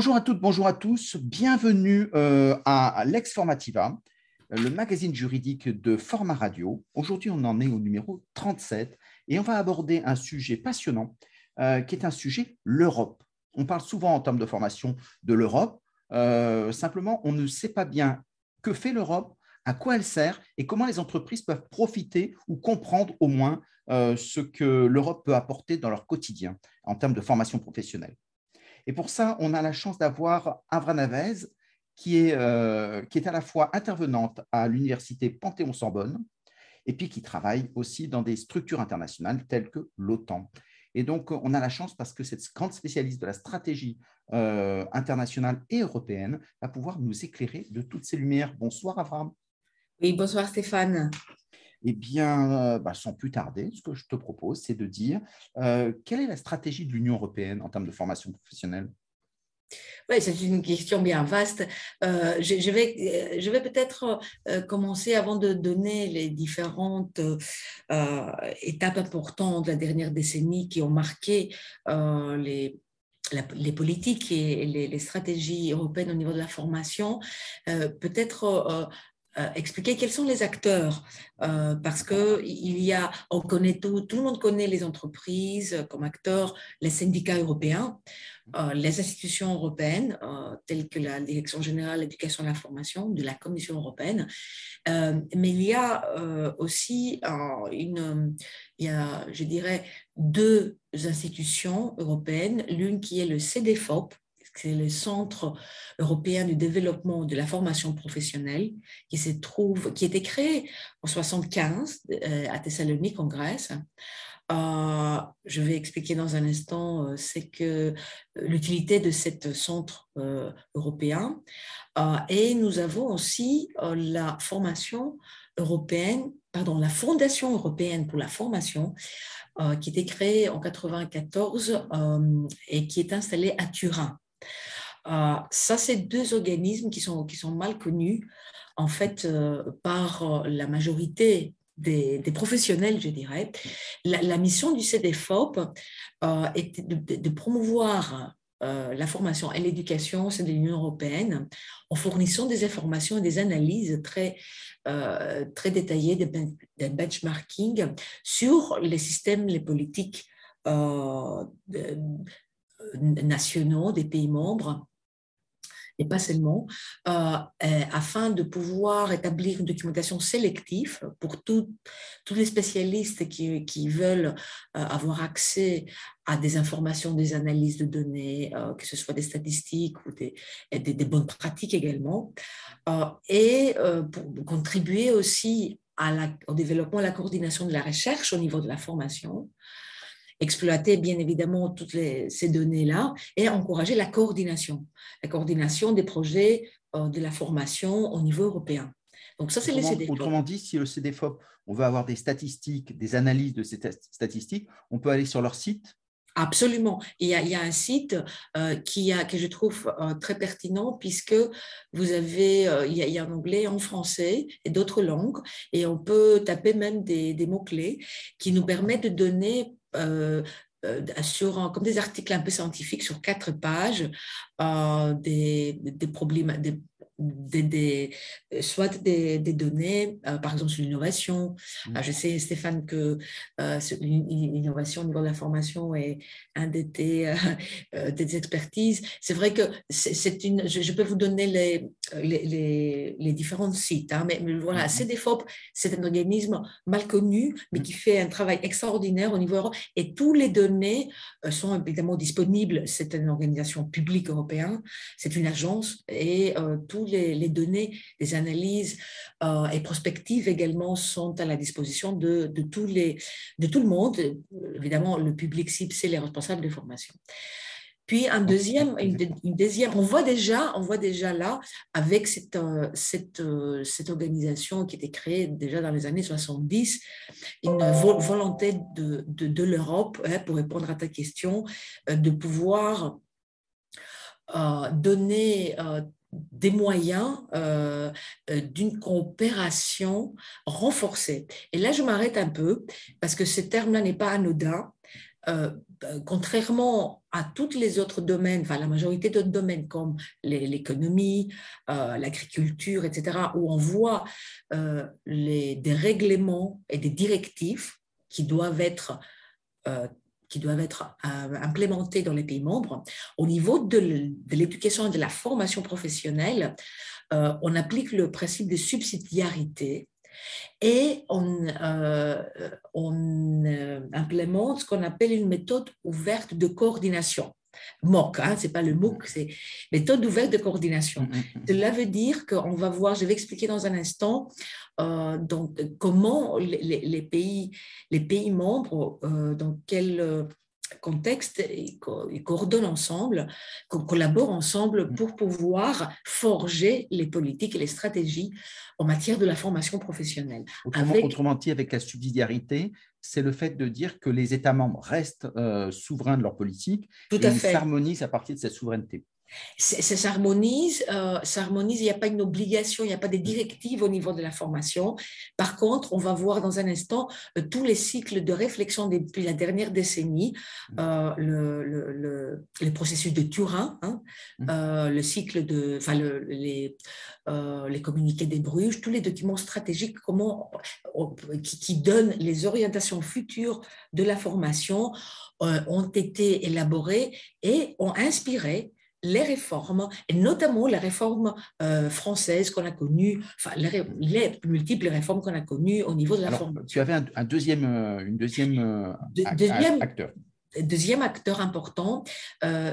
Bonjour à toutes, bonjour à tous. Bienvenue euh, à Lex Formativa, le magazine juridique de Format Radio. Aujourd'hui, on en est au numéro 37 et on va aborder un sujet passionnant euh, qui est un sujet, l'Europe. On parle souvent en termes de formation de l'Europe. Euh, simplement, on ne sait pas bien que fait l'Europe, à quoi elle sert et comment les entreprises peuvent profiter ou comprendre au moins ce que l'Europe peut apporter dans leur quotidien en termes de formation professionnelle. Et pour ça, on a la chance d'avoir Avra Navez, qui est, euh, qui est à la fois intervenante à l'université Panthéon-Sorbonne et puis qui travaille aussi dans des structures internationales telles que l'OTAN. Et donc, on a la chance parce que cette grande spécialiste de la stratégie euh, internationale et européenne va pouvoir nous éclairer de toutes ces lumières. Bonsoir, Avram. Oui, bonsoir, Stéphane. Eh bien, euh, bah, sans plus tarder, ce que je te propose, c'est de dire euh, quelle est la stratégie de l'Union européenne en termes de formation professionnelle? Oui, c'est une question bien vaste. Euh, je, vais, je vais peut-être commencer avant de donner les différentes étapes importantes de la dernière décennie qui ont marqué les, les politiques et les, stratégies européennes au niveau de la formation. peut-être expliquer quels sont les acteurs, euh, parce que il y a, on connaît tout, tout le monde connaît les entreprises comme acteurs, les syndicats européens, euh, les institutions européennes, telles que la Direction générale de l'éducation et de la formation de la Commission européenne, mais il y a aussi une, il y a, je dirais, deux institutions européennes, l'une qui est le CDFOP, c'est le Centre européen du développement de la formation professionnelle qui se trouve, qui a été créé en 75 euh, à Thessalonique en Grèce. Euh, je vais expliquer dans un instant, euh, c'est que l'utilité de ce centre européen. et nous avons aussi la formation européenne, la Fondation européenne pour la formation, qui a été créée en 94 et qui est installée à Turin. Euh, ça, c'est deux organismes qui sont, qui sont mal connus, en fait, euh, par euh, la majorité des, professionnels, je dirais. La, mission du CDFOP est de, promouvoir la formation et l'éducation au sein de l'Union européenne en fournissant des informations et des analyses très, très détaillées, des, des, benchmarking sur les systèmes, les politiques nationaux des pays membres et pas seulement, euh, afin de pouvoir établir une documentation sélective pour tous les spécialistes qui, qui veulent euh, avoir accès à des informations, des analyses de données, euh, que ce soit des statistiques ou des, des, bonnes pratiques également, et pour contribuer aussi au développement et à la coordination de la recherche au niveau de la formation, exploiter bien évidemment toutes ces données-là et encourager la coordination, la coordination des projets euh, de la formation au niveau européen. Donc ça, c'est les CDFOP. Autrement dit, si le CDFOP, on veut avoir des statistiques, des analyses de ces statistiques, on peut aller sur leur site? Absolument. Il y, a, il y a un site euh, qui a, que je trouve euh, très pertinent puisque vous avez, il, y a, un anglais, en français et d'autres langues et on peut taper même des, des mots-clés qui nous permettent de donner sur, comme des articles un peu scientifiques sur quatre pages, euh, des, des, problèmes, des, euh, soit des, données, euh, par exemple sur l'innovation. Mmh. Euh, je sais, Stéphane, que l'innovation au niveau de la formation est un de tes, des expertises. C'est vrai que c'est une. Je, peux vous donner les, les, les, différents sites, hein, mais, voilà, mmh. CDFOP, c'est un organisme mal connu, mais mmh. qui fait un travail extraordinaire au niveau européen. Et toutes les données sont évidemment disponibles. C'est une organisation publique européenne, c'est une agence, et tous les, données, les analyses euh, et prospectives également sont à la disposition de, de, tous les, de tout le monde. Évidemment, le public cible, c'est les responsables de formation. Puis un deuxième, une, deuxième, on voit déjà, on voit déjà là, avec cette, euh, cette, euh, cette organisation qui était créée déjà dans les années 70, une volonté de, de, de l'Europe, hein, pour répondre à ta question, de pouvoir donner des moyens euh, euh, d'une coopération renforcée. Et là, je m'arrête un peu parce que ce terme-là n'est pas anodin. contrairement à tous les autres domaines, enfin la majorité d'autres domaines comme l'économie, l'agriculture, etc., où on voit des règlements et des directives qui doivent être qui doivent être euh, implémentées dans les pays membres. Au niveau de l'éducation et de la formation professionnelle, euh, on applique le principe de subsidiarité et on, euh, on implémente ce qu'on appelle une méthode ouverte de coordination. MOC, hein, c'est pas le MOOC, c'est méthode ouverte de coordination. Mm, mm, mm. Cela veut dire qu'on va voir, je vais expliquer dans un instant, euh, donc, comment les, les, pays, les pays membres, euh, dans quel euh, contexte ils, coordonnent ensemble, collaborent ensemble pour pouvoir forger les politiques et les stratégies en matière de la formation professionnelle. Autrement, autrement dit, avec la subsidiarité, c'est le fait de dire que les États membres restent souverains de leur politique Tout et ils s'harmonisent à partir de cette souveraineté ça s'harmonise, euh, s'harmonise, il n'y a pas une obligation, il n'y a pas des directives au niveau de la formation. Par contre, on va voir dans un instant euh, tous les cycles de réflexion depuis la dernière décennie, euh, le, le, le, processus de Turin, hein, mmh. le cycle de, enfin, les, les communiqués des Bruges, tous les documents stratégiques comment, qui, qui donnent les orientations futures de la formation ont été élaborés et ont inspiré les réformes, et notamment les réformes euh, françaises qu'on a connues, enfin les, multiples réformes qu'on a connues au niveau de la formation. Tu avais un, deuxième, euh, une deuxième, euh, deuxième acteur. Deuxième acteur important,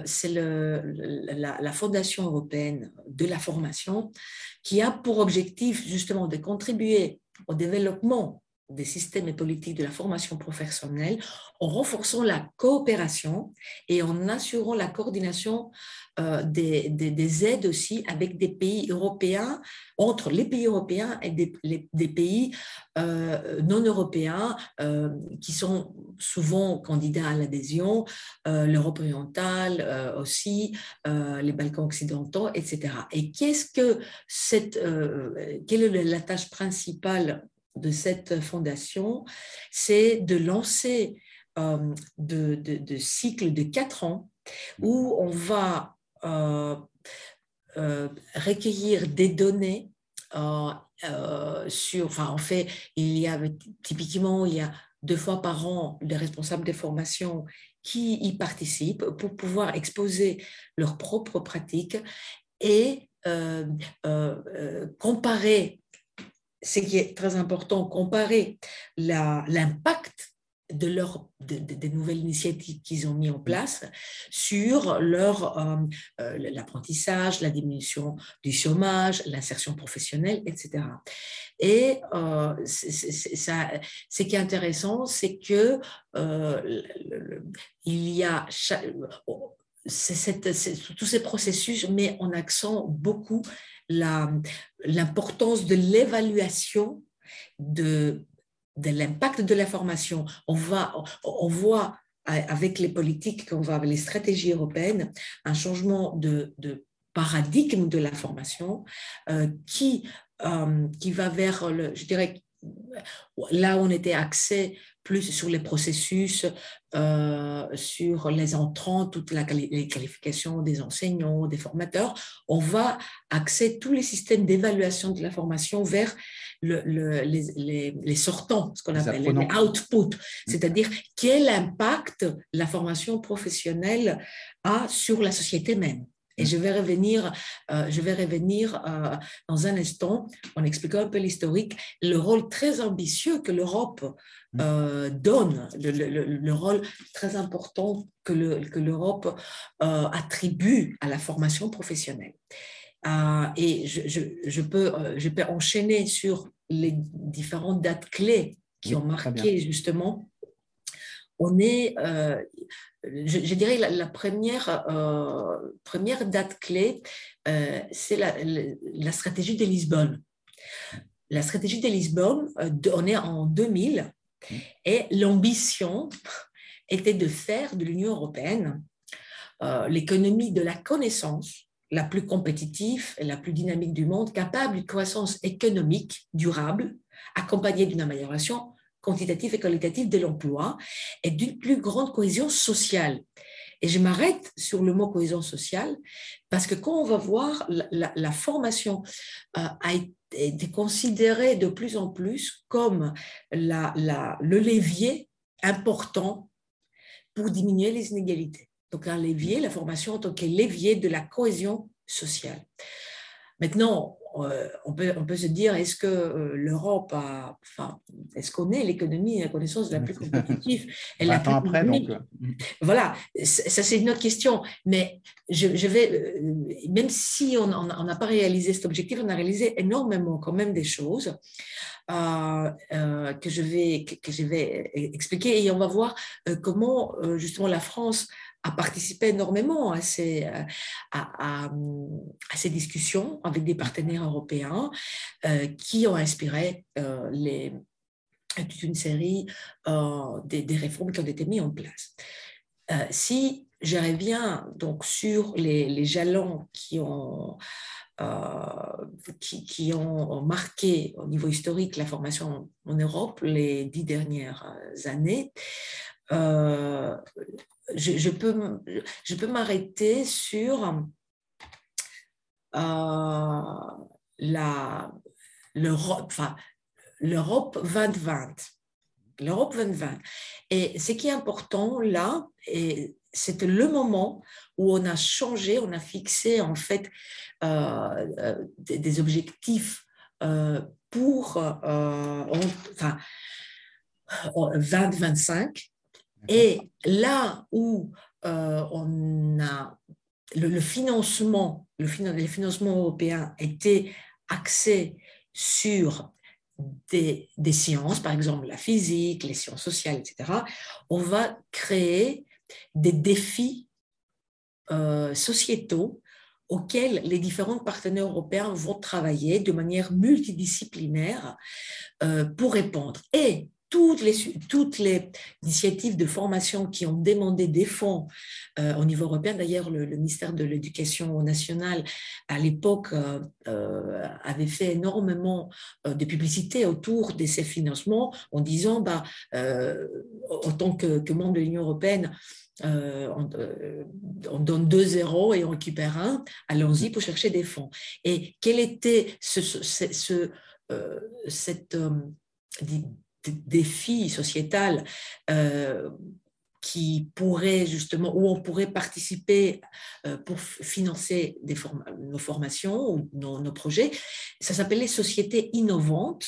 c'est la, la, Fondation européenne de la formation, qui a pour objectif justement de contribuer au développement des systèmes et politiques de la formation professionnelle en renforçant la coopération et en assurant la coordination euh, des, des, aides aussi avec des pays européens, entre les pays européens et des, des pays euh, non européens euh, qui sont souvent candidats à l'adhésion, l'Europe orientale aussi, les Balkans occidentaux, etc. Et qu'est-ce que cette, quelle est la tâche principale de cette fondation, c'est de lancer euh, de, cycles de quatre ans où on va euh, euh, recueillir des données sur, enfin en fait, il y a typiquement, il y a deux fois par an des responsables des formations qui y participent pour pouvoir exposer leurs propres pratiques et comparer ce qui est très important, comparer l'impact de leur, des nouvelles initiatives qu'ils ont mis en place sur leur euh, euh, l'apprentissage, la diminution du chômage, l'insertion professionnelle, etc. Et euh, ce qui est intéressant, c'est que il y a tous ces processus met en accent beaucoup l'importance de l'évaluation de, de l'impact de la formation. On, on voit avec les politiques qu'on va, avec les stratégies européennes, un changement de, de paradigme de la formation euh, qui, euh, qui va vers, le, je dirais, là où on était axé plus sur les processus, euh, sur les entrants, toutes les qualifications des enseignants, des formateurs, on va axer tous les systèmes d'évaluation de la formation vers le, les, sortants, ce qu'on appelle les outputs, mm. c'est-à-dire quel impact la formation professionnelle a sur la société même? Et je vais revenir, euh, je vais revenir euh, dans un instant en expliquant un peu l'historique, le rôle très ambitieux que l'Europe mm. euh, donne, le, rôle très important que l'Europe attribue à la formation professionnelle. et je, je, peux, je peux enchaîner sur les différentes dates clés qui ont marqué justement on est, je, dirais, la, première, euh, première date clé, euh, c'est la, la, stratégie de Lisbonne. La stratégie de Lisbonne, euh, on est en 2000, et l'ambition était de faire de l'Union européenne l'économie de la connaissance la plus compétitive et la plus dynamique du monde, capable d'une croissance économique durable, accompagnée d'une amélioration quantitative et qualitative de l'emploi et d'une plus grande cohésion sociale. Et je m'arrête sur le mot cohésion sociale parce que quand on va voir la, formation euh, a été considérée de plus en plus comme la, le levier important pour diminuer les inégalités. Donc un levier, la formation en tant que levier de la cohésion sociale. Maintenant, on peut, on peut se dire, est-ce que euh, l'Europe a, enfin, est-ce qu'on est l'économie, la connaissance la plus compétitive et la plus après, donc. Euh, voilà, ça c'est une autre question. Mais je, je vais, même si on n'a pas réalisé cet objectif, on a réalisé énormément quand même des choses que, je vais, que, je vais expliquer et on va voir comment justement la France a participé énormément à ces, euh, à, ces discussions avec des partenaires européens euh, qui ont inspiré euh, toute une série des, des, réformes qui ont été mises en place. si je reviens donc sur les, les jalons qui ont, qui, qui, ont marqué au niveau historique la formation en Europe les dix dernières années, euh, je, peux, je m'arrêter sur euh, la, l'Europe, enfin, l'Europe 2020. L'Europe 2020. Et ce qui est important là, c'est le moment où on a changé, on a fixé en fait euh, des, objectifs pour enfin, 2025 et là où euh, on a le, financement, le, les financements sur des, sciences, par exemple la physique, les sciences sociales, etc., on va créer des défis euh, sociétaux auxquels les différents partenaires européens vont travailler de manière multidisciplinaire euh, pour répondre. Et toutes les, toutes les initiatives de formation qui ont demandé des fonds euh, au niveau européen, d'ailleurs le, ministère de l'Éducation nationale à l'époque euh, euh, avait fait énormément de publicité autour de ces financements en disant, bah, en tant que, membre de l'Union européenne, on, donne deux zéros et on récupère un, allons-y pour chercher des fonds. Et quel était ce, cette défi sociétal euh, qui pourrait justement, où on pourrait participer euh, pour financer des nos formations ou nos, projets. Ça s'appelait Société innovante,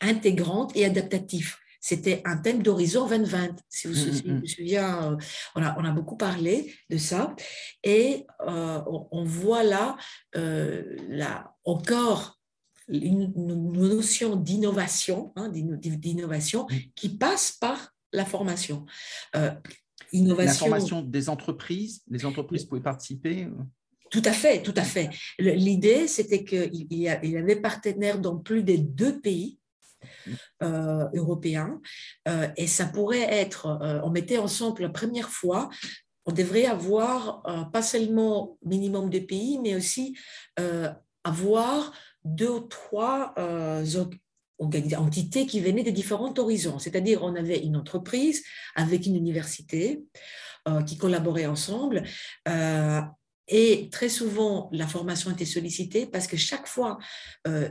intégrante et adaptative. C'était un thème d'Horizon 2020, si vous vous mm, mm, mm. souvenez. Euh, on, a, on a beaucoup parlé de ça. Et on, voit là, là encore une, notion d'innovation, hein, d'innovation qui passe par la formation. Euh, innovation. La formation des entreprises, les entreprises pouvaient participer euh? tout à fait, tout à fait. L'idée, c'était qu'il y avait partenaires dans plus de deux pays euh, européens et ça pourrait être, on mettait ensemble la première fois, on devrait avoir pas seulement minimum de pays, mais aussi avoir deux ou trois euh, entités qui venaient de différents horizons. C'est-à-dire, on avait une entreprise avec une université euh, qui collaboraient ensemble. Euh, et très souvent, la formation était sollicitée parce que chaque fois,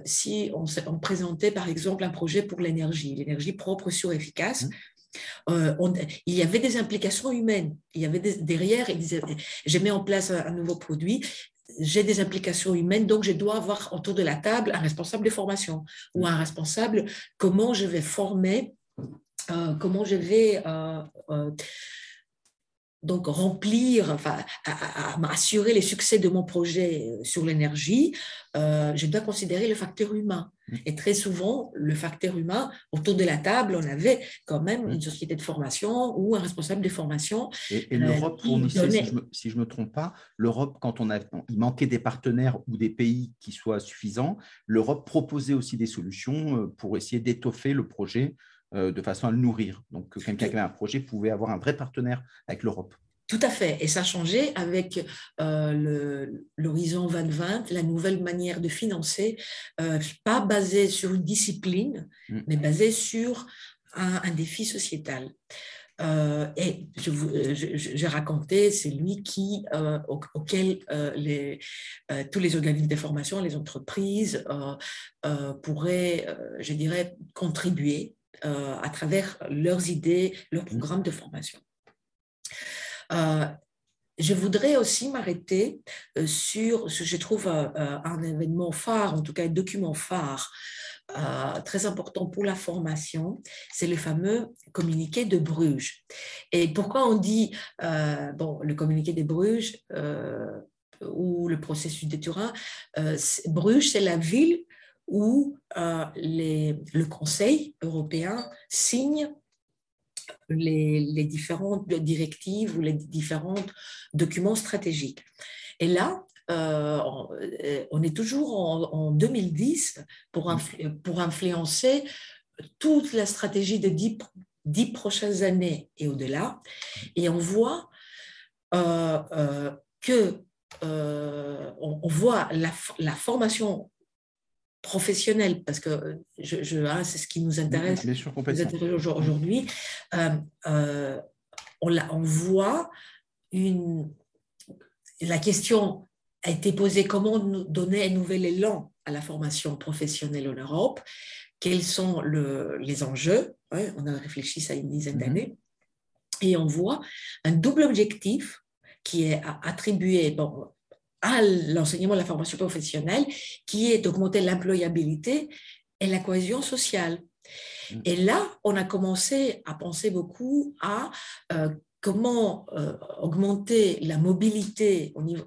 si on, on, présentait par exemple un projet pour l'énergie, l'énergie propre, sûre, efficace, mmh. il y avait des implications humaines. Il y avait derrière, il disait, je mets en place un nouveau produit, j'ai des implications humaines, donc je dois avoir autour de la table un responsable de formation ou un responsable comment je vais former, euh, comment je vais euh, euh, donc remplir, enfin, à, m'assurer les succès de mon projet sur l'énergie, je dois considérer le facteur humain. Mm. Et très souvent, le facteur humain, autour de la table, on avait quand même mm. une société de formation ou un responsable de formation. Et, l'Europe fournissait, si je ne me, trompe pas, l'Europe, quand on a, il manquait des partenaires ou des pays qui soient suffisants, l'Europe proposait aussi des solutions pour essayer d'étoffer le projet euh, de façon à le nourrir. Donc, quelqu'un qui avait un projet pouvait avoir un vrai partenaire avec l'Europe. Tout à fait. Et ça a changé avec euh, l'horizon 2020, la nouvelle manière de financer, euh, pas basée sur une discipline, mm. mais basée sur un, défi sociétal. Euh, et j'ai raconté, c'est lui qui, auquel les, tous les organismes de formation, les entreprises pourraient, je dirais, contribuer à travers leurs idées, leurs mm. programmes de formation. Euh, je voudrais aussi m'arrêter euh, sur ce que je trouve euh, un événement phare, en tout cas un document phare, très important pour la formation, c'est le fameux communiqué de Bruges. Et pourquoi on dit, bon, le communiqué de Bruges ou le processus de Turin, Bruges, c'est la ville où les, le Conseil européen signe les, différentes directives ou les différents documents stratégiques. Et là, euh, on est toujours en, 2010 pour, pour influencer toute la stratégie de dix, prochaines années et au-delà. Et on voit euh, euh, que on, voit la, la, formation professionnel, parce que je, hein, c'est ce qui nous intéresse, aujourd'hui, euh, euh, on, on, voit une, la question a été posée comment donner un nouvel élan à la formation professionnelle en Europe, quels sont le, les enjeux, on a réfléchi ça une dizaine mhm. d'années, et on voit un double objectif qui est attribué, bon, à l'enseignement de la formation professionnelle, qui est d'augmenter l'employabilité et la cohésion sociale. Mm. Et là, on a commencé à penser beaucoup à euh, comment euh, augmenter la mobilité au niveau,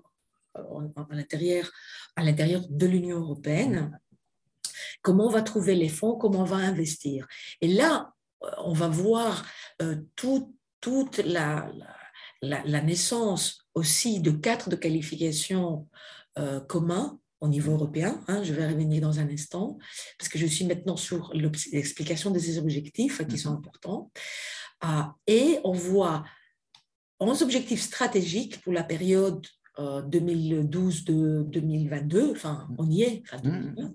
euh, à l'intérieur, à l'intérieur de l'Union européenne, comment on va trouver les fonds, comment on va investir. Et là, on va voir toute la, la, la, naissance aussi de quatre de qualifications euh, communs au niveau européen. Hein, je vais revenir dans un instant, parce que je suis maintenant sur l'explication de ces objectifs qui sont mhm. importants. Ah, et on voit 11 objectifs stratégiques pour la période 2012-2022, euh, enfin on y est, mhm.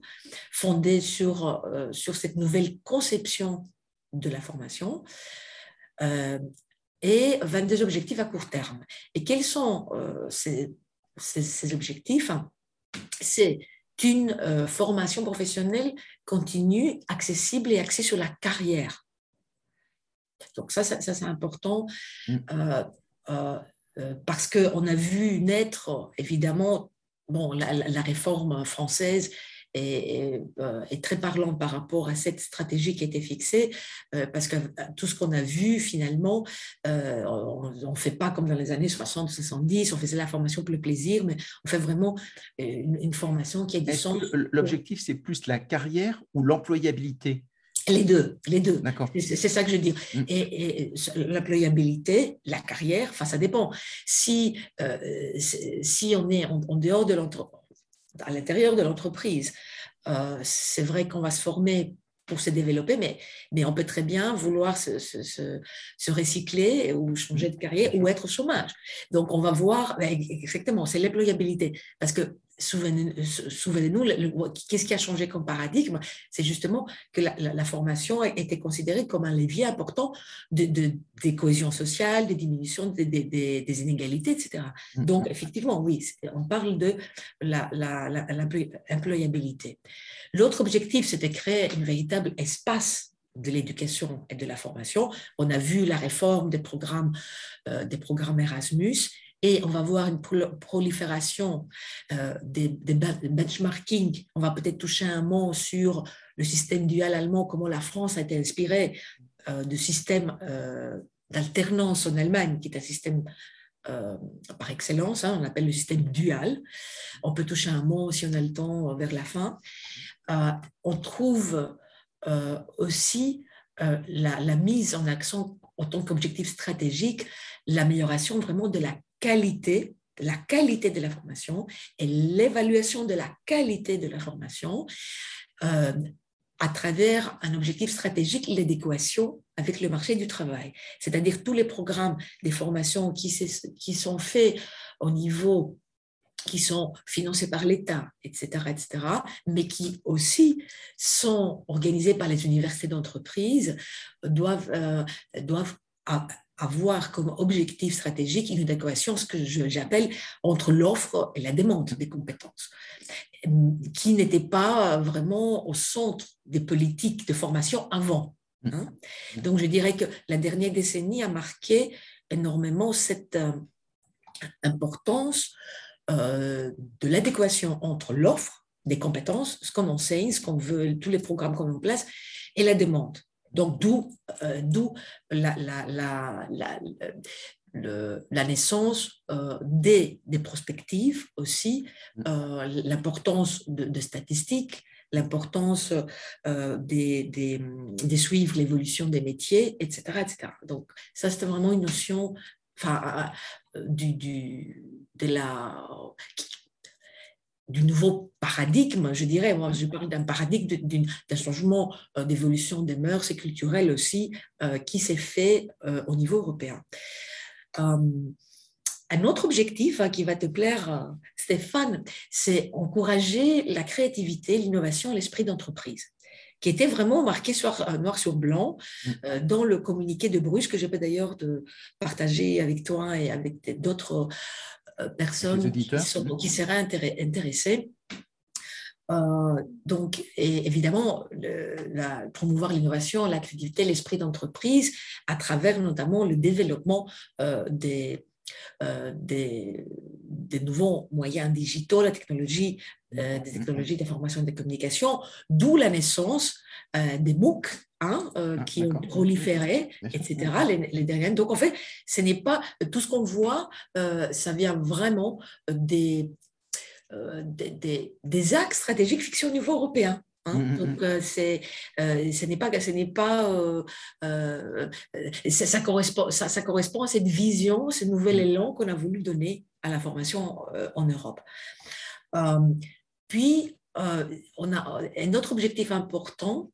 fondés sur, euh, sur cette nouvelle conception de la formation. Euh, et 22 objectifs à court terme. Et quels sont euh, ces, ces, objectifs? C'est une euh, formation professionnelle continue, accessible et axée sur la carrière. Donc ça, ça, c'est important mm. euh, parce qu'on a vu naître, évidemment, bon, la, la réforme française euh, est, très parlant par rapport à cette stratégie qui a été fixée, euh, parce que euh, tout ce qu'on a vu finalement, on ne fait pas comme dans les années 60, 70, on faisait la formation pour le plaisir, mais on fait vraiment une, formation qui a du sens. L'objectif, c'est plus la carrière ou l'employabilité? Les deux, les deux. C'est ça que je dis. Mm. Et, l'employabilité, la carrière, enfin, ça dépend. Si, si on est en, en dehors de l'entreprise, à l'intérieur de l'entreprise. Euh, c'est vrai qu'on va se former pour se développer, mais, mais on peut très bien vouloir se, se, se, recycler ou changer de carrière ou être au chômage. Donc, on va voir, exactement, c'est l'employabilité. Parce que souvenez-nous, qu'est-ce qui a changé comme paradigme? C'est justement que la, formation été considérée comme un levier important de, des cohésions sociales, des diminutions des, inégalités, etc. Mm-hmm. Donc, effectivement, oui, on parle de l'employabilité. L'autre objectif, c'était créer un véritable espace de l'éducation et de la formation. On a vu la réforme des programmes, euh, des programmes Erasmus et on va voir une prolifération euh, des, benchmarking. On va peut-être toucher un mot sur le système dual allemand, comment la France a été inspirée euh, de système euh, d'alternance en Allemagne, qui est un système par excellence, hein, on appelle le système dual. On peut toucher un mot si on a le temps vers la fin. on trouve aussi la, mise en accent en tant qu'objectif stratégique, l'amélioration vraiment de la qualité, la qualité de la formation et l'évaluation de la qualité de la formation. Euh, à travers un objectif stratégique, l'adéquation avec le marché du travail. C'est-à-dire tous les programmes des formations qui, sont faits au niveau qui sont financés par l'État, etc., etc., mais qui aussi sont organisés par les universités d'entreprise, doivent, euh, doivent avoir comme objectif stratégique une adéquation, ce que j'appelle entre l'offre et la demande des compétences, qui n'était pas vraiment au centre des politiques de formation avant. Mmh. Hein. Donc je dirais que la dernière décennie a marqué énormément cette euh, importance euh, de l'adéquation entre l'offre des compétences, ce qu'on enseigne, ce qu'on veut, tous les programmes qu'on met en place, et la demande. Donc, d'où euh, la, la, la, la, naissance euh, des, des, prospectives aussi, mm. l'importance de, statistiques, l'importance des, des, de suivre l'évolution des métiers, etc., etc. Donc, ça, c'était vraiment une notion enfin, du, du, de la, du nouveau paradigme, je dirais. Moi, je parle d'un paradigme, d'un changement euh, d'évolution des mœurs et culturelles aussi euh, qui s'est fait euh, au niveau européen. un autre objectif hein, qui va te plaire, Stéphane, c'est encourager la créativité, l'innovation, l'esprit d'entreprise qui était vraiment marqué sur, noir sur blanc mm. dans le communiqué de Bruges, que je peux d'ailleurs de partager avec toi et avec d'autres personnes qui, qui, seraient intéressées. Euh, donc, évidemment, la, promouvoir l'innovation, la créativité, l'esprit d'entreprise, à travers notamment le développement euh, des, des, des, nouveaux moyens digitaux, la technologie, des technologies d'information et de communication, d'où la naissance des MOOC, Hein, euh, ah, qui ont proliféré, etc. Les, dernières. Donc, en fait, ce n'est pas tout ce qu'on voit, euh, ça vient vraiment des, euh, des, des, axes stratégiques fixés au niveau européen. Hein. Mmh, mmh, Donc, mmh. c'est, ce n'est pas, ce n'est pas, ça, correspond, ça, ça, correspond à cette vision, ce nouvel élan qu'on a voulu donner à la formation en Europe. puis, on a un autre objectif important,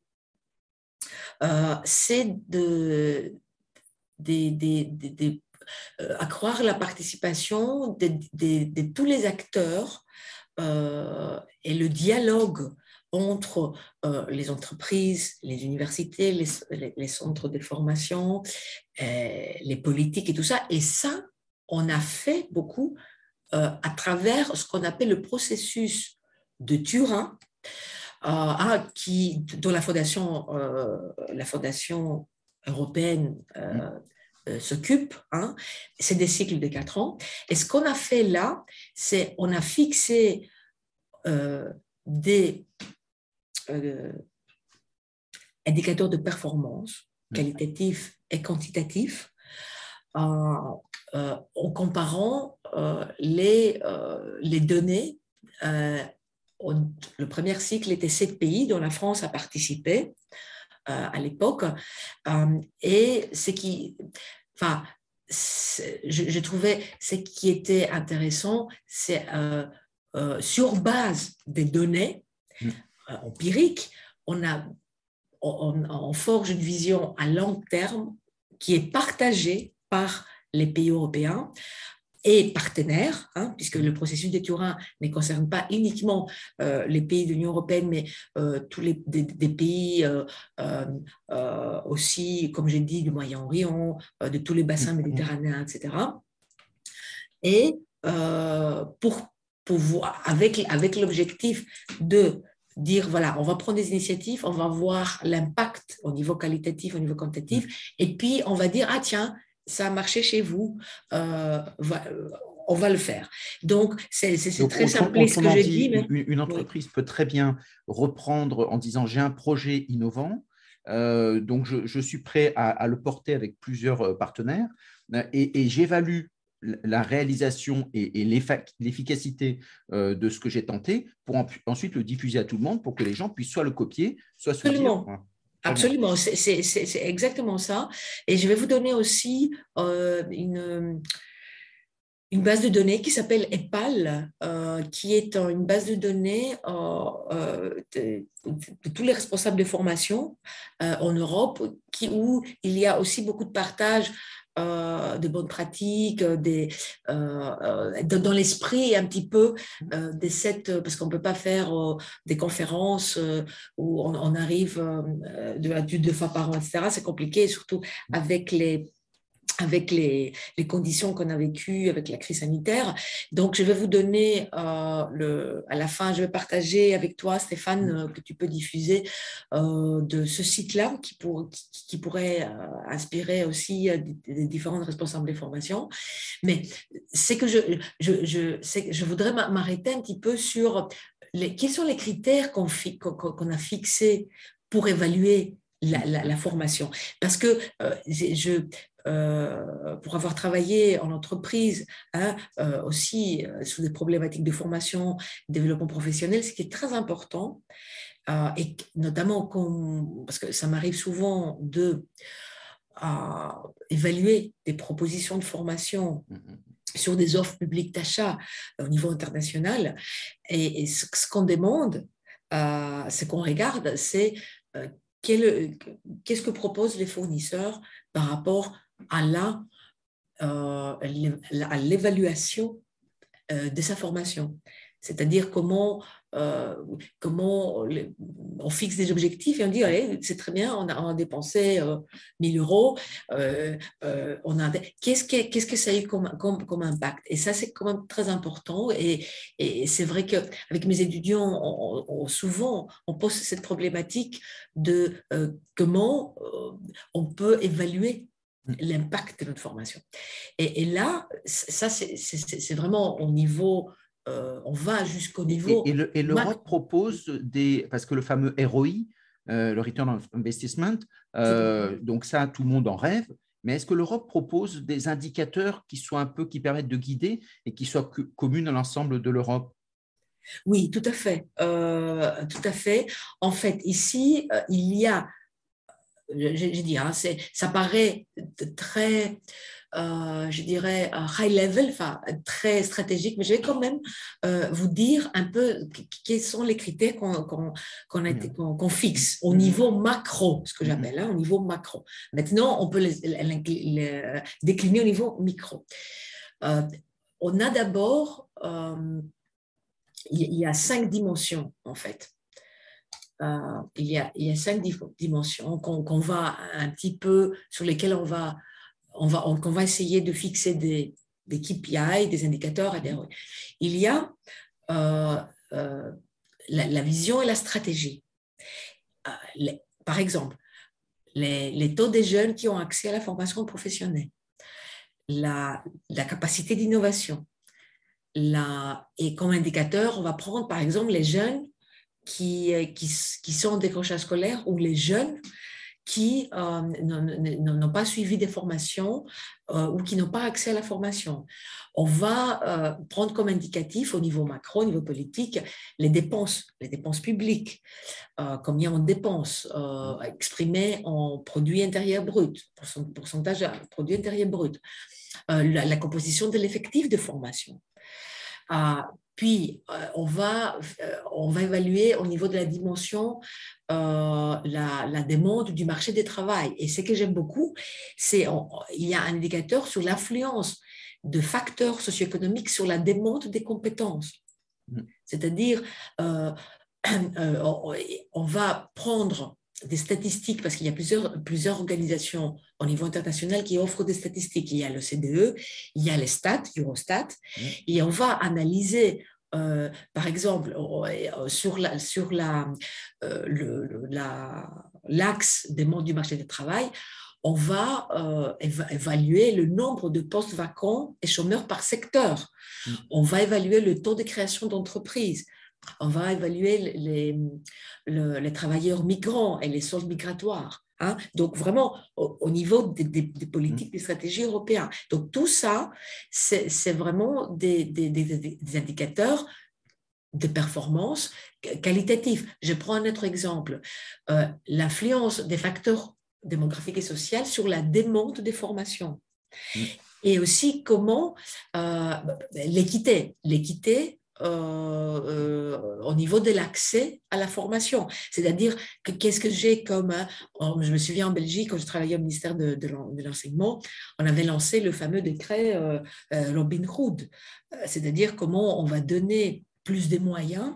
euh, c'est de, euh, accroître la participation de, tous les acteurs euh, et le dialogue entre les entreprises, les universités, les, centres de formation, les politiques et tout ça. Et ça, on a fait beaucoup à travers ce qu'on appelle le processus de Turin, euh, qui, dont la fondation, euh, la fondation européenne euh, s'occupe. Hein. C'est des cycles de quatre ans. Et ce qu'on a fait là, c'est on a fixé des indicateurs de performance mm. qualitatifs et quantitatifs en comparant les, les données le premier cycle était sept pays dont la France a participé euh, à l'époque. Euh, et ce qui, enfin, je, trouvais ce qui était intéressant, c'est euh, sur base des données mmh. empiriques, on, a, on forge une vision à long terme qui est partagée par les pays européens et partenaires, hein, puisque le processus de Turin ne concerne pas uniquement euh, les pays de l'Union européenne, mais euh, tous les des, pays euh, aussi, comme j'ai dit, du Moyen-Orient, de tous les bassins méditerranéens, etc. Et pour pouvoir, avec, avec l'objectif de dire, voilà, on va prendre des initiatives, on va voir l'impact au niveau qualitatif, au niveau quantitatif, mm. et puis on va dire, ah tiens, ça a marché chez vous, euh, euh, on va le faire. Donc, c'est très simple ce que je dis. Une entreprise peut très bien reprendre en disant j'ai un projet innovant, euh, donc je, suis prêt à, le porter avec plusieurs partenaires et, j'évalue la réalisation et, l'efficacité de ce que j'ai tenté pour ensuite le diffuser à tout le monde pour que les gens puissent soit le copier, soit se dire Absolument, c'est exactement ça. Et je vais vous donner aussi euh, une, une base de données qui s'appelle EPAL, euh, qui est une base de données euh, de, tous les responsables de formation en Europe, qui, où il y a aussi beaucoup de partage de bonnes pratiques, des, dans l'esprit un petit peu des sept, parce qu'on ne peut pas faire des conférences où on, on arrive de, deux fois par an, etc. C'est compliqué, surtout avec les avec les, les conditions qu'on a vécues avec la crise sanitaire. Donc, je vais vous donner euh, le, à la fin, je vais partager avec toi, Stéphane, euh, que tu peux diffuser euh, de ce site-là qui, pour, qui, pourrait inspirer aussi des, différentes responsables des formations. Mais c'est que je, je, je, je voudrais m'arrêter un petit peu sur les, quels sont les critères qu'on qu'on a fixés pour évaluer la, la, formation. Parce que je, euh, pour avoir travaillé en entreprise, hein, euh, aussi euh, sur des problématiques de formation, développement professionnel, ce qui est très important, et notamment parce que ça m'arrive souvent de évaluer des propositions de formation mmh, mmh. sur des offres publiques d'achat au niveau international. Et, ce, qu'on demande, ce qu'on regarde, c'est qu'est-ce que proposent les fournisseurs par rapport euh, à l'évaluation euh, de sa formation. C'est-à-dire comment, euh, comment on fixe des objectifs et on dit, c'est très bien, on a, dépensé 1000 euros, on a, qu'est-ce, que, qu'est-ce que ça a eu comme, comme, impact? Et ça, c'est quand même très important. Et, et c'est vrai qu'avec mes étudiants, on, souvent, on pose cette problématique de comment on peut évaluer Mm. l'impact de notre formation. Et, là, ça, c'est vraiment au niveau, euh, on va jusqu'au niveau. Et, et l'Europe propose des, parce que le fameux ROI, euh, le Return of Investment, euh, donc ça, tout le monde en rêve. Mais est-ce que l'Europe propose des indicateurs qui soient un peu, qui permettent de guider et qui soient communs à l'ensemble de l'Europe? Oui, tout à fait, tout à fait. En fait, ici, il y a j'ai dit, hein, ça paraît très, euh, je dirais, high level, enfin, très stratégique, mais je vais quand même euh, vous dire un peu quels sont les critères qu'on fixe au niveau macro, ce que j'appelle, hein, au niveau macro. Maintenant, on peut les, décliner au niveau micro. Euh, on a d'abord, il y a cinq dimensions, en fait. Euh, il, y a, il, y a, cinq dimensions qu'on va un petit peu, sur lesquelles on va, on va, on, va essayer de fixer des, des KPI, des indicateurs. Il y a euh, euh, la, vision et la stratégie. par exemple, les, les, taux des jeunes qui ont accès à la formation professionnelle, la, la capacité d'innovation. Et comme indicateur, on va prendre par exemple les jeunes qui, euh, qui, qui sont en décrochage scolaire ou les jeunes qui euh, n'ont pas suivi des formations euh, ou qui n'ont pas accès à la formation. On va prendre comme indicatif au niveau macro, au niveau politique, les dépenses, les dépenses publiques, combien on dépense, exprimé en produit intérieur brut, pourcentage de produit intérieur brut, la, composition de l'effectif de formation. Puis, euh, on, va, euh, on va évaluer au niveau de la dimension euh, la, la, demande du marché du travail. Et ce que j'aime beaucoup, c'est il y a un indicateur sur l'influence de facteurs socio-économiques sur la demande des compétences. Mm. C'est-à-dire, on va prendre des statistiques, parce qu'il y a plusieurs, plusieurs organisations au niveau international qui offrent des statistiques. Il y a le CDE, il y a les stats, Eurostat, mmh. et on va analyser, euh, par exemple, euh, sur la, sur la, euh, le, la, l'axe des mondes du marché du travail, on va évaluer le nombre de postes vacants et chômeurs par secteur. Mmh. On va évaluer le taux de création d'entreprises on va évaluer les, les, travailleurs migrants et les soldes migratoires. Hein. Donc vraiment au, niveau des, politiques, des stratégies européennes. Donc tout ça, c'est vraiment des, des, indicateurs de performance qualitatifs. Je prends un autre exemple. Euh, l'influence des facteurs démographiques et sociaux sur la demande des formations. Mm. Et aussi comment l'équité, l'équité euh, euh, au niveau de l'accès à la formation. C'est-à-dire que qu'est-ce que j'ai comme... Euh, je me souviens en Belgique, quand je travaillais au ministère de, de l'enseignement, on avait lancé le fameux décret Robin Hood, c'est-à-dire comment on va donner plus de moyens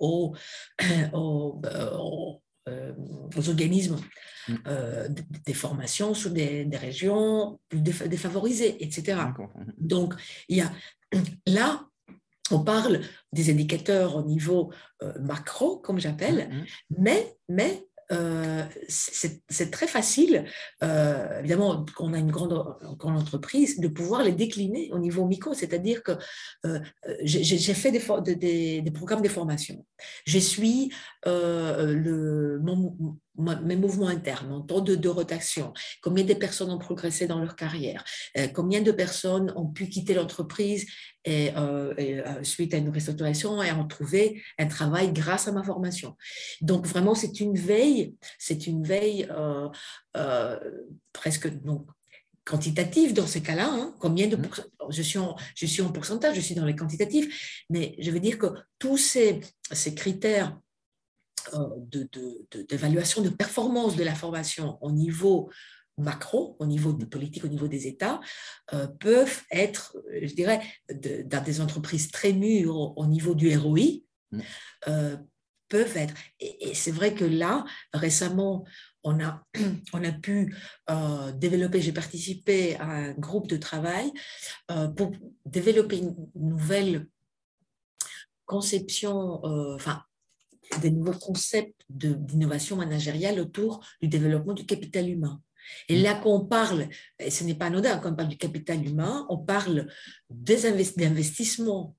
aux, aux, aux organismes mm. des formations sur des, des, régions plus défavorisées, etc. Donc, il y a là, on parle des indicateurs au niveau euh, macro, comme j'appelle, mm-hmm. mais, mais euh, c'est très facile, euh, évidemment, quand on a une grande, grande, entreprise, de pouvoir les décliner au niveau micro. C'est-à-dire que j'ai fait des, des, programmes de formation. Je suis le, mon, mes mouvements internes, mon temps de, rotation, combien de personnes ont progressé dans leur carrière, euh, combien de personnes ont pu quitter l'entreprise et, euh, euh, suite à une restructuration et ont trouvé un travail grâce à ma formation. Donc vraiment, c'est une veille, c'est une veille presque donc, quantitative dans ces cas-là. Hein. combien de mmh. je, suis en, je suis en pourcentage, je suis dans les quantitatifs, mais je veux dire que tous ces, ces critères d'évaluation de, de, performance de la formation au niveau macro, au niveau des politiques, au niveau des États, euh, peuvent être, je dirais, dans des entreprises très mûres au, niveau du ROI, mm. euh, peuvent être. Et, c'est vrai que là, récemment, on a, on a pu euh, développer, j'ai participé à un groupe de travail pour développer une nouvelle conception, enfin, des nouveaux concepts d'innovation managériale autour du développement du capital humain. Et là qu'on parle, et ce n'est pas anodin, quand on parle du capital humain, on parle des investissements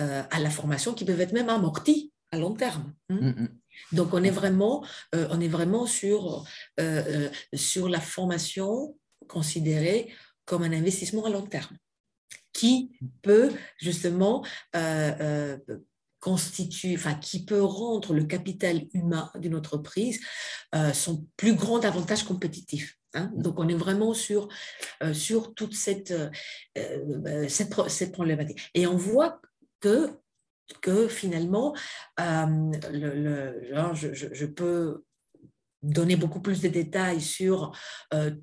euh, à la formation qui peuvent être même amortis à long terme. Hein? Mm, mm. Donc on est vraiment, euh, on est vraiment sur, euh, sur la formation considérée comme un investissement à long terme qui peut justement constitue, enfin, qui peut rendre le capital humain d'une entreprise euh, son plus grand avantage compétitif. Hein. Donc, on est vraiment sur, euh, sur toute cette, euh, cette, cette, problématique. Et on voit que, que finalement, le, je, je, peux donner beaucoup plus de détails sur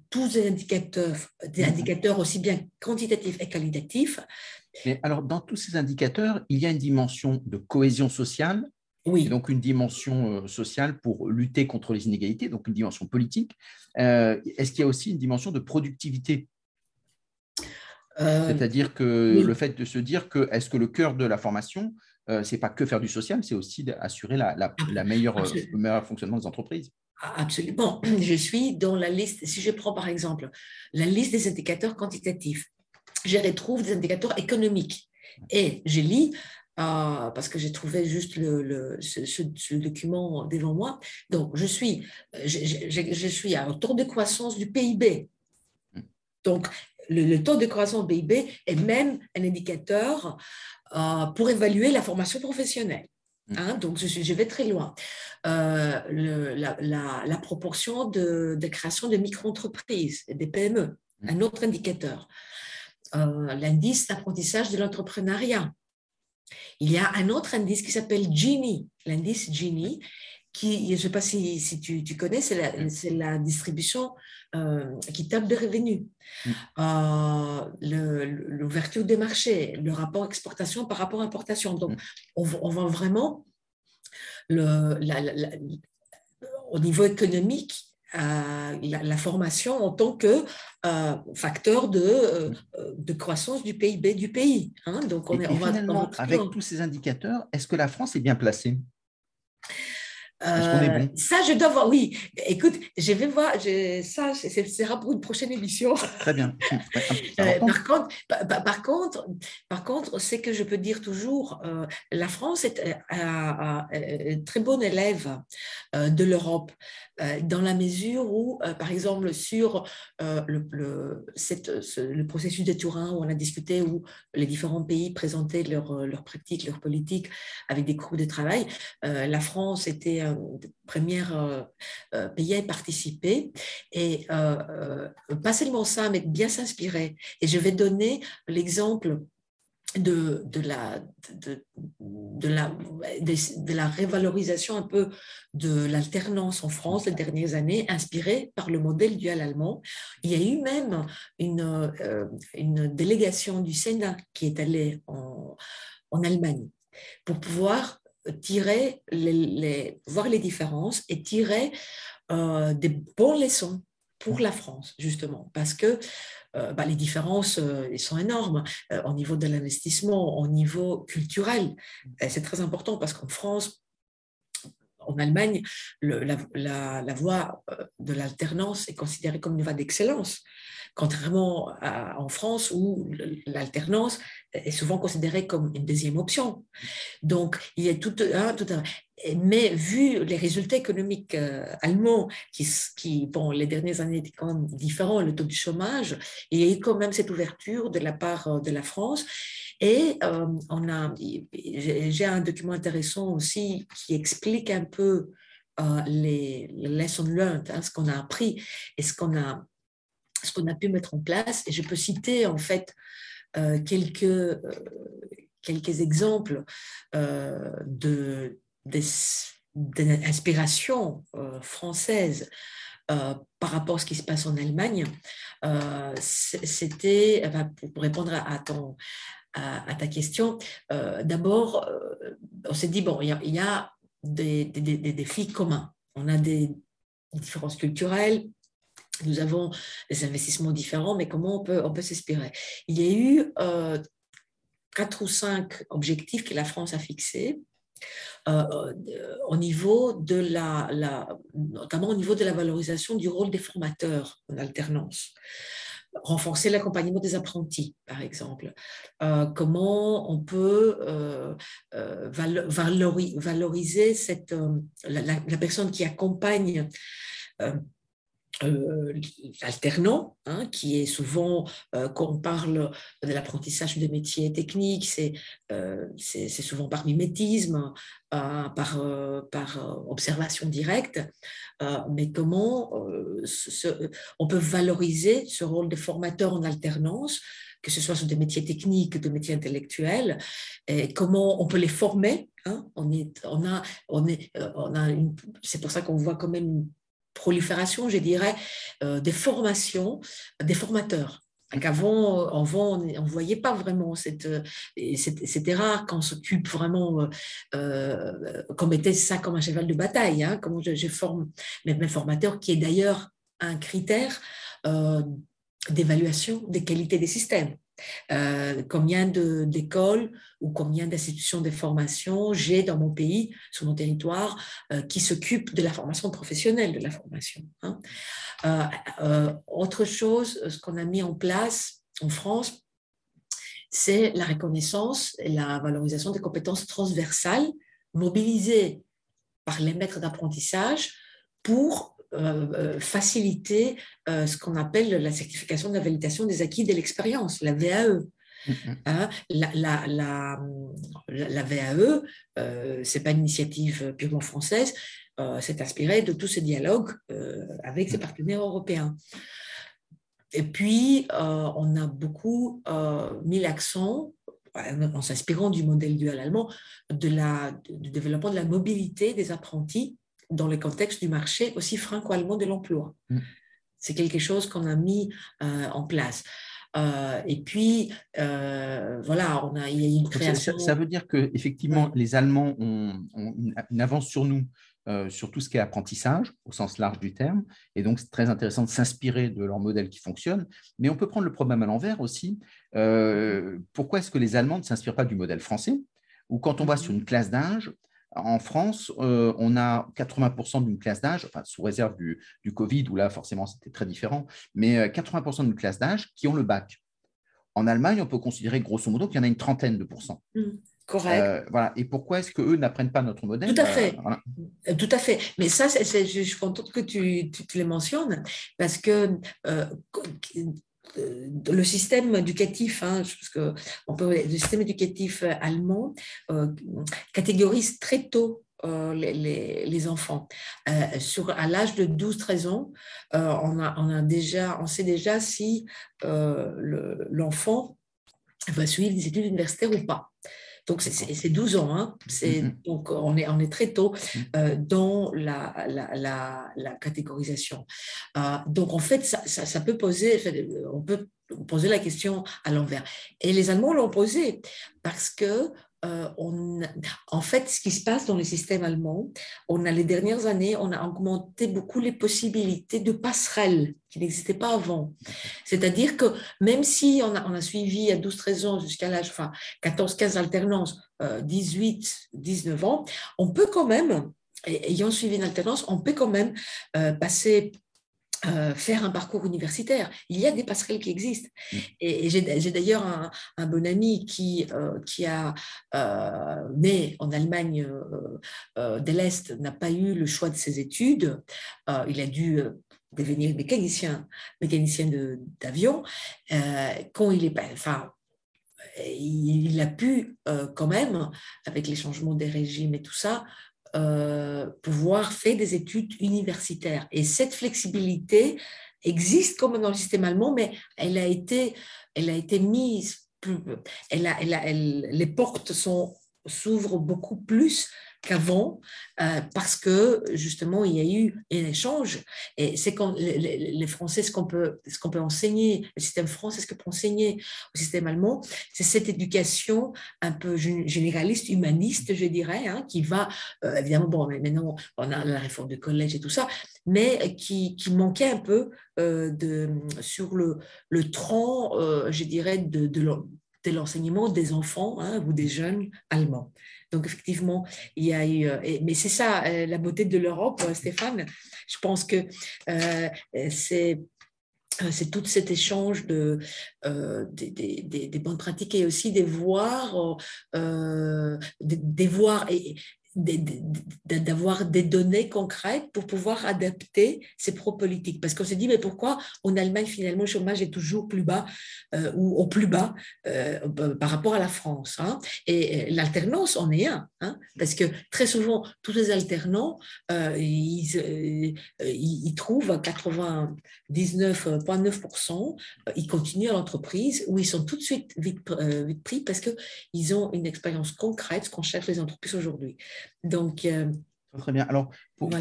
tous les indicateurs, des mmh indicateurs aussi bien quantitatifs et qualitatifs, mais alors, dans tous ces indicateurs, il y a une dimension de cohésion sociale, oui. donc une dimension euh, sociale pour lutter contre les inégalités, donc une dimension politique. Euh, est-ce qu'il y a aussi une dimension de productivité? Euh, C'est-à-dire que le fait de se dire que est-ce que le cœur de la formation, ce n'est pas que faire du social, c'est aussi assurer la, la, meilleure, le meilleur fonctionnement des entreprises? Absolument. Je suis dans la liste, si je prends par exemple la liste des indicateurs quantitatifs, je retrouve des indicateurs économiques. Et je lis, euh, parce que j'ai trouvé juste le, ce, document devant moi. Donc, je suis, je, je, suis à un taux de croissance du PIB. Donc, le, taux de croissance du PIB est même un indicateur euh, pour évaluer la formation professionnelle. Hein, donc, je, je, vais très loin. Euh, le, la, la, proportion de, de création de micro-entreprises, des PME, un autre indicateur. Euh, l'indice d'apprentissage de l'entrepreneuriat. Il y a un autre indice qui s'appelle Gini, l'indice Gini, qui, je ne sais pas si, si tu, tu, connais, c'est la, la, distribution euh, qui tape de revenus, mm. euh, l'ouverture des marchés, le rapport exportation par rapport importation. Donc, mm. on, on, voit vraiment le, au niveau économique la, formation en tant que euh, facteur de, euh, de, croissance du PIB du pays. Hein. Donc, on est, finalement, avec tous ces indicateurs, est-ce que la France est bien placée? Euh, ça, je dois voir. Oui, écoute, je vais voir. ça, c'est sera pour une prochaine émission. Très bien. Euh, par, contre, par, contre, par contre, c'est que je peux dire toujours, euh, la France est un très bon élève de l'Europe. Euh, dans la mesure où, euh, par exemple, sur euh, le, processus de Turin, où on a discuté, où les différents pays présentaient leurs leur pratiques, leurs politiques avec des groupes de travail, la France était un premier pays à participer. Et pas seulement ça, mais bien s'inspirer. Et je vais donner l'exemple de, la, de, la, de, la révalorisation un peu de l'alternance en France les dernières années, inspirée par le modèle dual allemand. Il y a eu même une, euh, une délégation du Sénat qui est allée en, en Allemagne pour pouvoir tirer les, voir les différences et tirer euh, des bonnes leçons pour la France, justement, parce que bah, les différences euh, sont énormes euh, au niveau de l'investissement, au niveau culturel. C'est très important parce qu'en France, en Allemagne, la, voie de l'alternance est considérée comme une voie d'excellence, contrairement à, en France où l'alternance est souvent considérée comme une deuxième option. Donc, il y a tout, un, tout un, mais vu les résultats économiques euh, allemands, qui, qui, bon, les dernières années étaient quand même différents, le taux de chômage, il y a eu quand même cette ouverture de la part euh, de la France. Et euh, on a, j'ai un document intéressant aussi qui explique un peu les, lessons learned, hein, ce qu'on a appris et ce qu'on a, ce qu'on a pu mettre en place. Et je peux citer en fait quelques, quelques exemples de euh, française euh, par rapport à ce qui se passe en Allemagne, euh, c'était, pour répondre à, ton, à, ta question, d'abord, on s'est dit, bon, il y a, des, des, défis communs. On a des différences culturelles, nous avons des investissements différents, mais comment on peut, on peut s'inspirer? Il y a eu quatre ou cinq objectifs que la France a fixés euh, au niveau de la, notamment au niveau de la valorisation du rôle des formateurs en alternance renforcer l'accompagnement des apprentis, par exemple. Euh, comment on peut euh, valoriser cette, la, personne qui accompagne euh, l'alternant, hein, qui est souvent, euh, quand on parle de l'apprentissage des métiers techniques, euh, c'est souvent par mimétisme, par, par observation directe, mais comment on peut valoriser ce rôle de formateur en alternance que ce soit sur des métiers techniques, des métiers intellectuels, et comment on peut les former. Hein. on est, on a, on est, on a c'est pour ça qu'on voit quand même prolifération, je dirais, euh, des formations, des formateurs. Avant, avant, on ne voyait pas vraiment cette. C'était rare qu'on s'occupe vraiment, euh, euh, qu'on mettait ça comme un cheval de bataille, hein, comme je, forme mes, formateurs, qui est d'ailleurs un critère d'évaluation des qualités des systèmes. Euh, combien d'écoles ou combien d'institutions de formation j'ai dans mon pays, sur mon territoire, euh, qui s'occupent de la formation professionnelle de la formation. Hein. Euh, autre chose, ce qu'on a mis en place en France, c'est la reconnaissance et la valorisation des compétences transversales mobilisées par les maîtres d'apprentissage pour euh, euh, faciliter euh, ce qu'on appelle la certification de la validation des acquis de l'expérience, la VAE. Mm-hmm. Hein, la, la, la, la, VAE, euh, ce n'est pas une initiative purement française, c'est inspiré de tous ces dialogues avec ses mm. partenaires européens. Et puis, on a beaucoup mis l'accent, en s'inspirant du modèle dual allemand, de la, du développement de la mobilité des apprentis dans le contexte du marché aussi franco-allemand de l'emploi. Mm. C'est quelque chose qu'on a mis euh, en place. Euh, et puis, euh, voilà, on a, il y a une création. Ça, veut dire que effectivement, les Allemands ont, une, avance sur nous sur tout ce qui est apprentissage, au sens large du terme. Et donc, c'est très intéressant de s'inspirer de leur modèle qui fonctionne. Mais on peut prendre le problème à l'envers aussi. pourquoi est-ce que les Allemands ne s'inspirent pas du modèle français? Ou quand on va mm-hmm. sur une classe d'âge, en France, euh, on a 80% d'une classe d'âge, enfin, sous réserve du, Covid, où là, forcément, c'était très différent, mais 80% euh, d'une classe d'âge qui ont le bac. En Allemagne, on peut considérer grosso modo qu'il y en a une trentaine de pourcents. Mm. Correct. voilà. Et pourquoi est-ce qu'eux n'apprennent pas notre modèle? Tout à fait. Tout à fait. Mais ça, je suis contente que tu, tu, les mentionnes parce que le système éducatif, hein, parce que on peut, le système éducatif allemand catégorise très tôt euh, les, enfants. Euh, sur, à l'âge de 12-13 ans, euh, on, a déjà, on sait déjà si l'enfant va suivre des études universitaires ou pas. Donc, c'est 12 ans. Hein. Mm-hmm. donc, on est, on est très tôt mm-hmm. dans la, la, la, catégorisation. donc, en fait, ça, ça, peut poser, on peut poser la question à l'envers. Et les Allemands l'ont posé parce que euh, on, en fait, ce qui se passe dans le système allemand, on a les dernières années, on a augmenté beaucoup les possibilités de passerelles qui n'existaient pas avant. C'est-à-dire que même si on a, suivi à 12-13 ans jusqu'à l'âge, enfin 14-15 alternances, 18-19 ans, on peut quand même, ayant suivi une alternance, on peut quand même euh, passer euh, faire un parcours universitaire. Il y a des passerelles qui existent. Mm. Et, j'ai d'ailleurs un, bon ami qui, euh, qui a euh, né en Allemagne de l'Est, n'a pas eu le choix de ses études. il a dû devenir mécanicien, mécanicien d'avion. quand il est, enfin, il a pu quand même, avec les changements des régimes et tout ça, euh, pouvoir faire des études universitaires. Et cette flexibilité existe comme dans le système allemand, mais elle a été, elle a été mise, elle a, elle les portes s'ouvrent beaucoup plus qu'avant, euh, parce que justement, il y a eu un échange. Et c'est quand les, Français, ce qu'on peut, enseigner, le système français, ce qu'on peut enseigner au système allemand, c'est cette éducation un peu généraliste, humaniste, je dirais, hein, qui va, euh, évidemment, bon, maintenant, on a la réforme du collège et tout ça, mais qui, manquait un peu euh, de, sur le, tronc, je dirais, de, de l'enseignement des enfants hein, ou des jeunes allemands. Donc, effectivement, il y a eu. Euh, mais c'est ça, euh, la beauté de l'Europe, euh, Stéphane. Je pense que c'est c'est tout cet échange de, des, bonnes pratiques et aussi des voirs, des, voirs et, d'avoir des données concrètes pour pouvoir adapter ses propres politiques. Parce qu'on se dit, mais pourquoi en Allemagne, finalement, le chômage est toujours plus bas euh, ou au plus bas euh, par rapport à la France hein? Et l'alternance en est un, hein? parce que très souvent, tous les alternants, euh, ils, ils, trouvent 99,9%, ils continuent à l'entreprise où ils sont tout de suite vite, vite pris parce qu'ils ont une expérience concrète, ce qu'on cherche les entreprises aujourd'hui. Donc, euh, Très bien. Alors,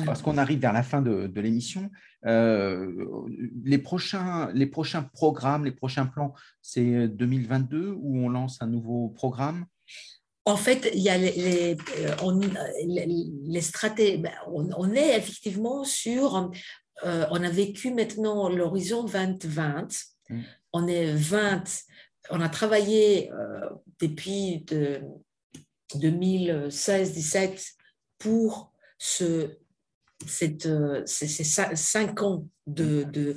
parce qu'on arrive vers la fin de, l'émission, euh, les, prochains, les prochains programmes, les prochains plans, c'est 2022 où on lance un nouveau programme? En fait, il y a les, euh, on, les, stratégies. Ben, on, est effectivement sur. on a vécu maintenant l'horizon 2020. Mmh. On est 20. On a travaillé depuis de, 2016-17 pour ce, cette, ces, cinq ans de, de,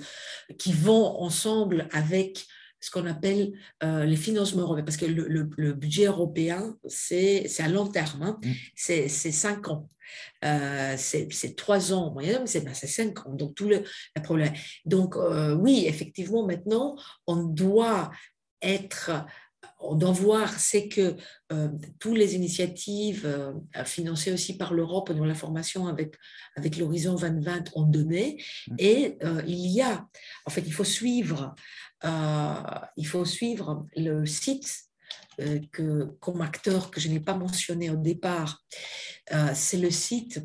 qui vont ensemble avec ce qu'on appelle euh, les financements européens, parce que le, le, budget européen, c'est à long terme, hein. mm. c'est cinq ans. Euh, c'est trois ans en moyenne, mais ben, c'est cinq ans. Donc, tout le, problème. Donc, euh, oui, effectivement, maintenant, on doit être doit voir, c'est que euh, toutes les initiatives euh, financées aussi par l'Europe dans la formation avec, avec l'Horizon 2020 ont donné. Mm. Et euh, il y a, en fait, il faut suivre, il faut suivre le site que, comme acteur que je n'ai pas mentionné au départ. c'est le site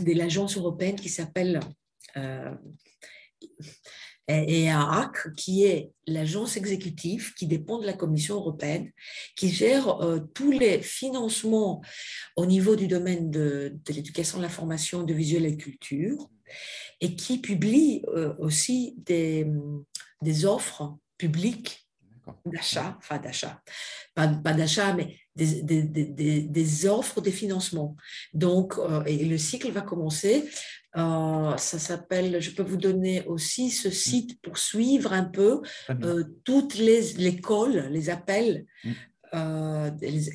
de l'agence européenne qui s'appelle et AAC, qui est l'agence exécutive qui dépend de la Commission européenne, qui gère euh, tous les financements au niveau du domaine de, l'éducation, de la formation, de visuel et de culture, et qui publie euh, aussi des, des offres publiques d'achat, enfin d'achat, pas, pas d'achat, mais des, des, des, des, offres de financement. Donc, euh, et le cycle va commencer euh, ça s'appelle, je peux vous donner aussi ce mm. site pour suivre un peu euh, toutes les écoles, les appels mm.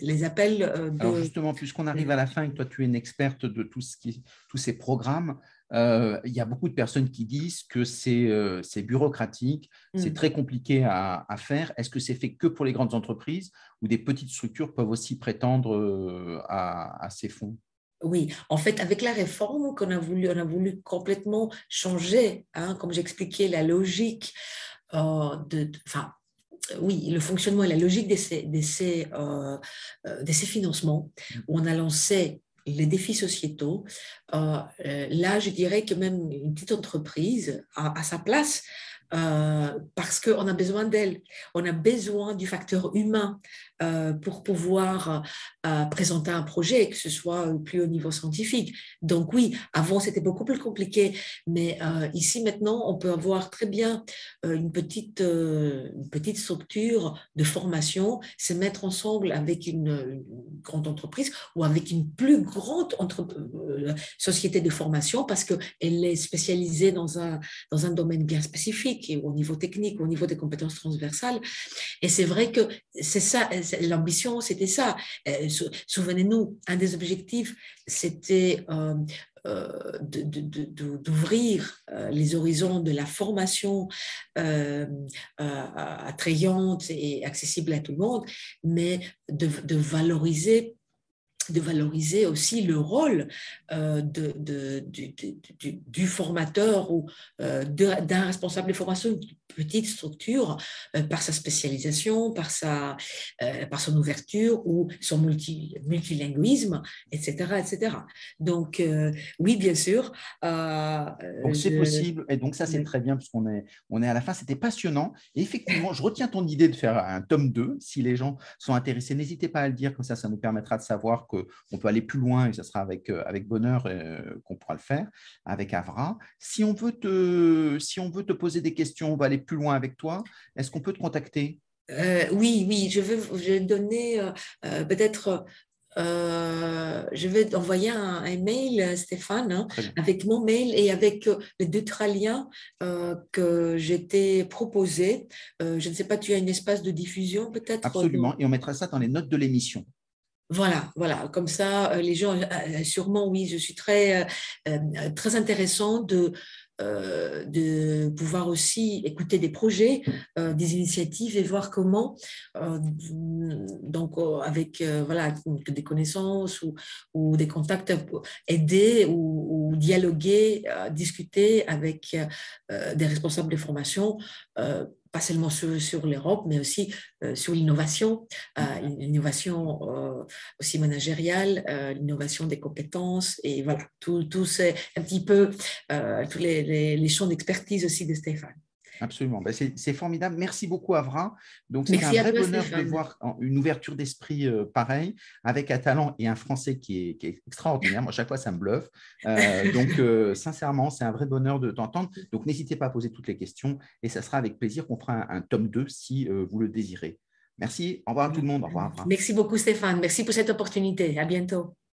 les, appels. Alors justement, puisqu'on arrive à la fin et que toi tu es une experte de tout ce qui, tous ces programmes, il y a beaucoup de personnes qui disent que c'est bureaucratique, c'est mmh. très compliqué à, à faire. Est-ce que c'est fait que pour les grandes entreprises ou des petites structures peuvent aussi prétendre à, à ces fonds? Oui, en fait, avec la réforme qu'on a voulu, on a voulu complètement changer, hein, comme j'expliquais, la logique euh, de, enfin, oui, le fonctionnement et la logique de ces, de ces, euh, euh, de ces financements, où on a lancé les défis sociétaux. là, je dirais que même une petite entreprise a, a sa place parce qu'on a besoin d'elle. On a besoin du facteur humain euh, pour pouvoir euh, présenter un projet, que ce soit plus au niveau scientifique. Donc oui, avant c'était beaucoup plus compliqué, mais euh, ici maintenant on peut avoir très bien une petite, une petite structure de formation, se mettre ensemble avec une, grande entreprise ou avec une plus grande société de formation parce qu'elle est spécialisée dans un, dans un domaine bien spécifique et au niveau technique, au niveau des compétences transversales. Et c'est vrai que c'est ça, l'ambition, c'était ça. Euh, souvenez-nous, un des objectifs, c'était euh, euh, d'ouvrir les horizons de la formation attrayante et accessible à tout le monde, mais de valoriser de valoriser aussi le rôle euh, du, formateur ou euh, d'un responsable de formation, petite structure, euh, par sa spécialisation, par, sa, par son ouverture ou son multi, multilinguisme, etc. etc. Donc, oui, bien sûr. donc, c'est possible. Et donc, ça, c'est très bien, puisqu'on est, on est à la fin. C'était passionnant. Et effectivement, je retiens ton idée de faire un tome 2. Si les gens sont intéressés, n'hésitez pas à le dire, comme ça, ça nous permettra de savoir qu'on peut aller plus loin et ce sera avec, euh, avec bonheur euh, qu'on pourra le faire avec Avra. Si on, veut te, si on veut te poser des questions, on va aller plus loin avec toi. Est-ce qu'on peut te contacter? Euh, oui, oui, je vais, je vais donner peut-être je vais envoyer un, email, Stéphane, hein, avec mon mail et avec les deux liens que j'étais proposé. je ne sais pas, tu as un espace de diffusion peut-être Absolument, et on mettra ça dans les notes de l'émission. Voilà, voilà, comme ça, euh, les gens, euh, euh, sûrement, oui, je suis très, très intéressant de, de pouvoir aussi écouter des projets, des initiatives et voir comment, donc avec voilà, des connaissances ou, ou des contacts, aider ou, ou dialoguer, discuter avec des responsables de formation pas seulement sur, l'Europe, mais aussi euh, sur l'innovation, euh, l'innovation euh, aussi managériale, l'innovation des compétences, et voilà, tout, tout c'est un petit peu tous les, les champs d'expertise aussi de Stéphane. Absolument. Ben, c'est formidable. Merci beaucoup, Avra. Donc, c'est un vrai bonheur de voir une ouverture d'esprit euh, pareille, avec un talent et un français qui est, extraordinaire. Moi, chaque fois, ça me bluffe. Euh, donc, euh, sincèrement, c'est un vrai bonheur de t'entendre. Donc, n'hésitez pas à poser toutes les questions et ça sera avec plaisir qu'on fera un, tome 2 si vous le désirez. Merci. Au revoir à tout le monde. Au revoir, Merci beaucoup, Stéphane. Merci pour cette opportunité. À bientôt.